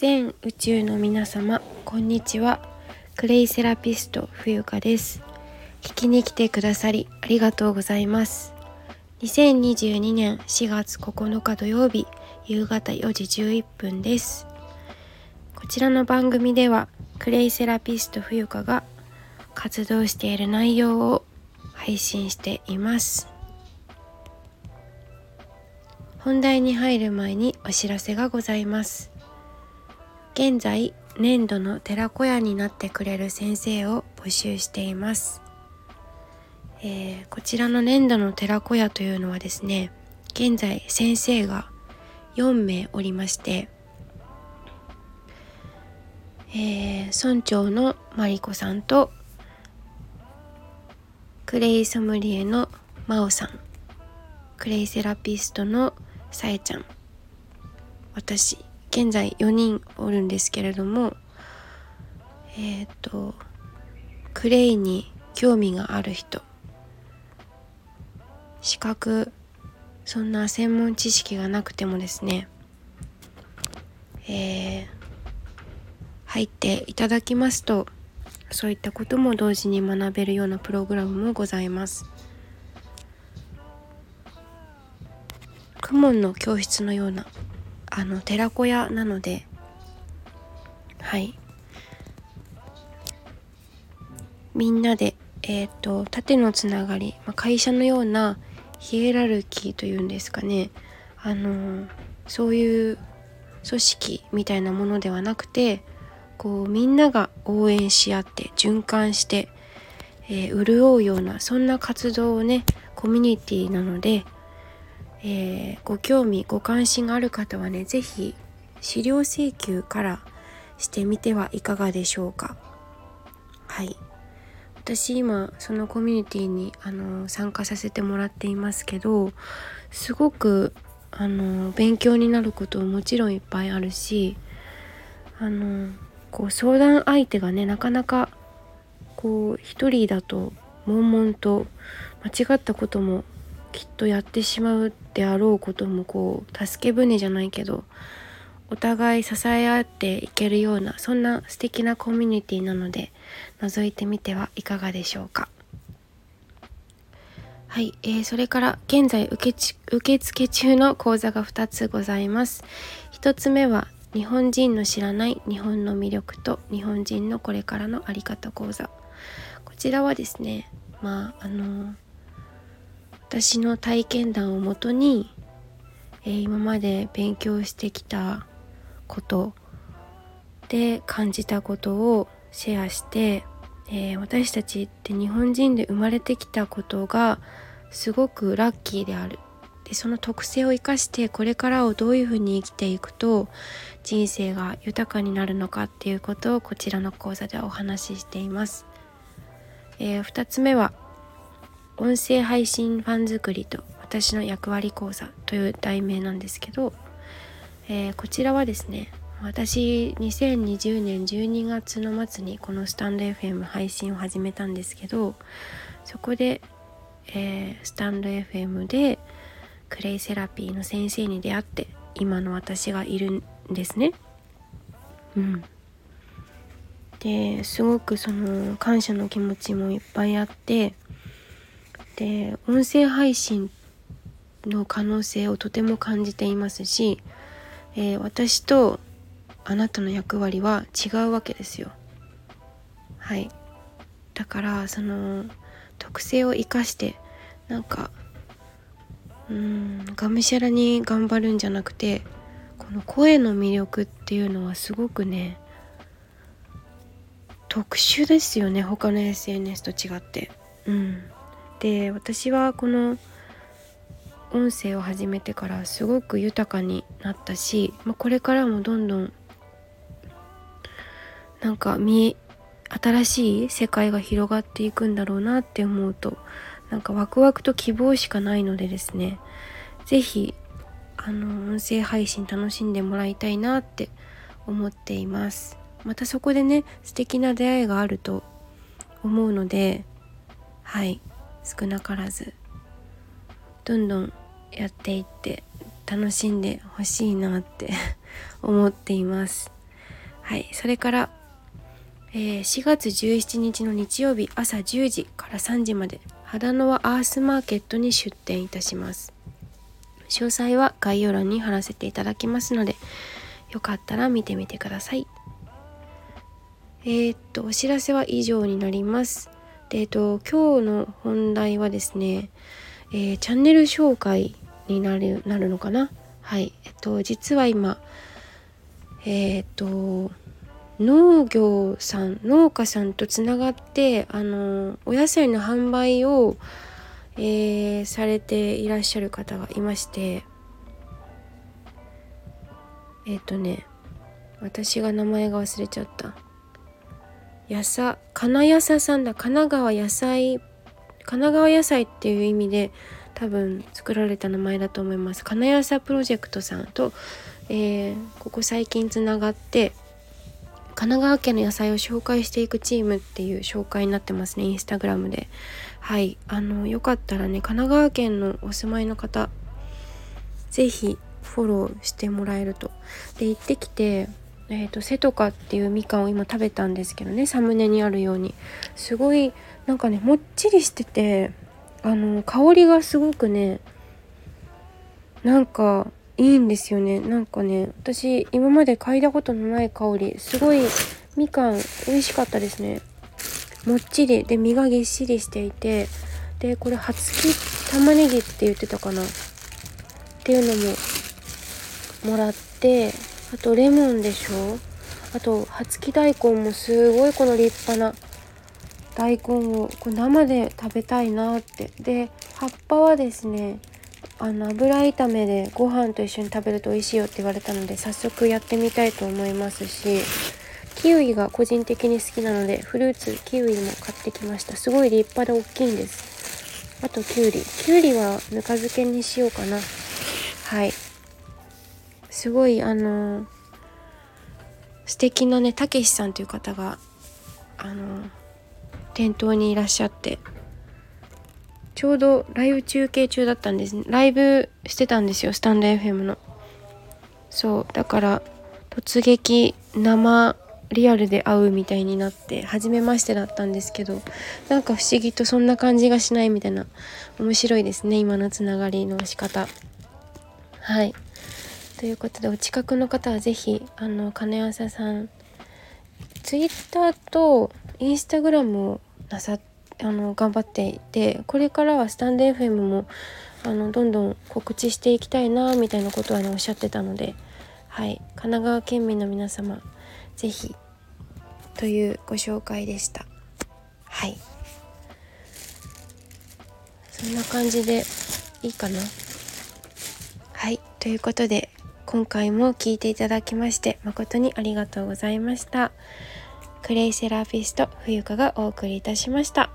全宇宙の皆様こんにちは。クレイセラピスト冬香です。聞きに来てくださりありがとうございます。2022年4月9日土曜日夕方4時11分です。こちらの番組ではクレイセラピスト冬香が活動している内容を配信しています。本題に入る前にお知らせがございます。現在年度の寺子屋になってくれる先生を募集しています、えー、こちらの年度の寺子屋というのはですね現在先生が4名おりましてえー、村長のマリコさんとクレイソムリエのマオさんクレイセラピストのさえちゃん私。現在4人おるんですけれどもえっ、ー、とクレイに興味がある人資格そんな専門知識がなくてもですねえー、入っていただきますとそういったことも同時に学べるようなプログラムもございます。公文の教室のようなあの寺子屋なのではい。みんなでえっ、ー、と縦のつながり、まあ、会社のようなヒエラルキーというんですかね。あのそういう組織みたいなものではなくてこうみんなが応援し合って循環して、えー、潤うようなそんな活動をねコミュニティなのでえー、ご興味ご関心がある方はね是非資料請求からしてみてはいかがでしょうか。はい。私今そのコミュニティにあの参加させてもらっていますけどすごくあの勉強になることももちろんいっぱいあるしあのこう相談相手がねなかなかこう一人だと悶々と間違ったこともきっとやってしまうであろうこともこう助け舟じゃないけどお互い支え合っていけるようなそんな素敵なコミュニティなので覗いてみてはいかがでしょうか。はい、えー、それから現在受付中の講座が2つございます。1つ目は日本人の知らない日本の魅力と日本人のこれからの在り方講座。こちらはですねまああのー私の体験談をもとに、えー、今まで勉強してきたことで感じたことをシェアして、えー、私たちって日本人で生まれてきたことがすごくラッキーであるでその特性を生かしてこれからをどういうふうに生きていくと人生が豊かになるのかっていうことをこちらの講座ではお話ししています。えー、2つ目は音声配信ファン作りと私の役割講座という題名なんですけど、えー、こちらはですね私2020年12月の末にこのスタンド FM 配信を始めたんですけどそこで、えー、スタンド FM でクレイセラピーの先生に出会って今の私がいるんですね。うん、ですごくその感謝の気持ちもいっぱいあってで音声配信の可能性をとても感じていますし、えー、私とあなたの役割は違うわけですよ。はいだからその特性を生かしてなんかうんがむしゃらに頑張るんじゃなくてこの声の魅力っていうのはすごくね特殊ですよね他の SNS と違って。うんで私はこの音声を始めてからすごく豊かになったし、まあ、これからもどんどんなんか見新しい世界が広がっていくんだろうなって思うとなんかワクワクと希望しかないのでですね是非あの音声配信楽しんでもらいたいなって思っています。またそこでね素敵な出会いがあると思うのではい。少なからずどんどんやっていって楽しんでほしいなって 思っています。はいそれから、えー、4月17日の日曜日朝10時から3時まで秦野はアースマーケットに出店いたします。詳細は概要欄に貼らせていただきますのでよかったら見てみてください。えー、っとお知らせは以上になります。でえっと今日の本題はですね、えー、チャンネル紹介になるなるのかな？はい。えっと実は今えー、っと農業さん農家さんとつながってあのお野菜の販売を、えー、されていらっしゃる方がいましてえっ、とね私が名前が忘れちゃった。やさ金やささんだ。神奈川野菜神奈川野菜っていう意味で多分作られた名前だと思います。金谷さプロジェクトさんと、えー、ここ最近つながって神奈川県の野菜を紹介していくチームっていう紹介になってますね。インスタグラムで。はい。あのよかったらね神奈川県のお住まいの方是非フォローしてもらえると。で行ってきてえーと、セトカっていうみかんを今食べたんですけどねサムネにあるように。すごいなんかねもっちりしててあの香りがすごくねなんかいいんですよね。なんかね私今まで嗅いだことのない香り。すごいみかん美味しかったですね。もっちり。で身がぎっしりしていて。でこれ初木玉ねぎって言ってたかな。っていうのももらってあとレモンでしょ？あと葉付き大根もすごいこの立派な。大根をこう生で食べたいなって。で葉っぱはですねあの油炒めでご飯と一緒に食べると美味しいよって言われたので早速やってみたいと思いますしキウイが個人的に好きなのでフルーツキウイも買ってきました。すごい立派で大きいんです。あときゅうりきゅうりはぬか漬けにしようかな。はい。すごいあの素敵なねたけしさんという方があの店頭にいらっしゃってちょうどライブ中継中だったんです。ライブしてたんですよスタンド FM の。そうだから突撃生リアルで会うみたいになって初めましてだったんですけどなんか不思議とそんな感じがしないみたいな面白いですね今のつながりの仕方。はい。ということでお近くの方は是非あの金朝さんツイッターとインスタグラムをなさあの頑張っていてこれからはスタンド FM もあのどんどん告知していきたいなみたいなことはねおっしゃってたのではい神奈川県民の皆様是非というご紹介でした。はい。そんな感じでいいかな。はいということで今回も聴いていただきまして誠にありがとうございました。クレイセラピスト冬香がお送りいたしました。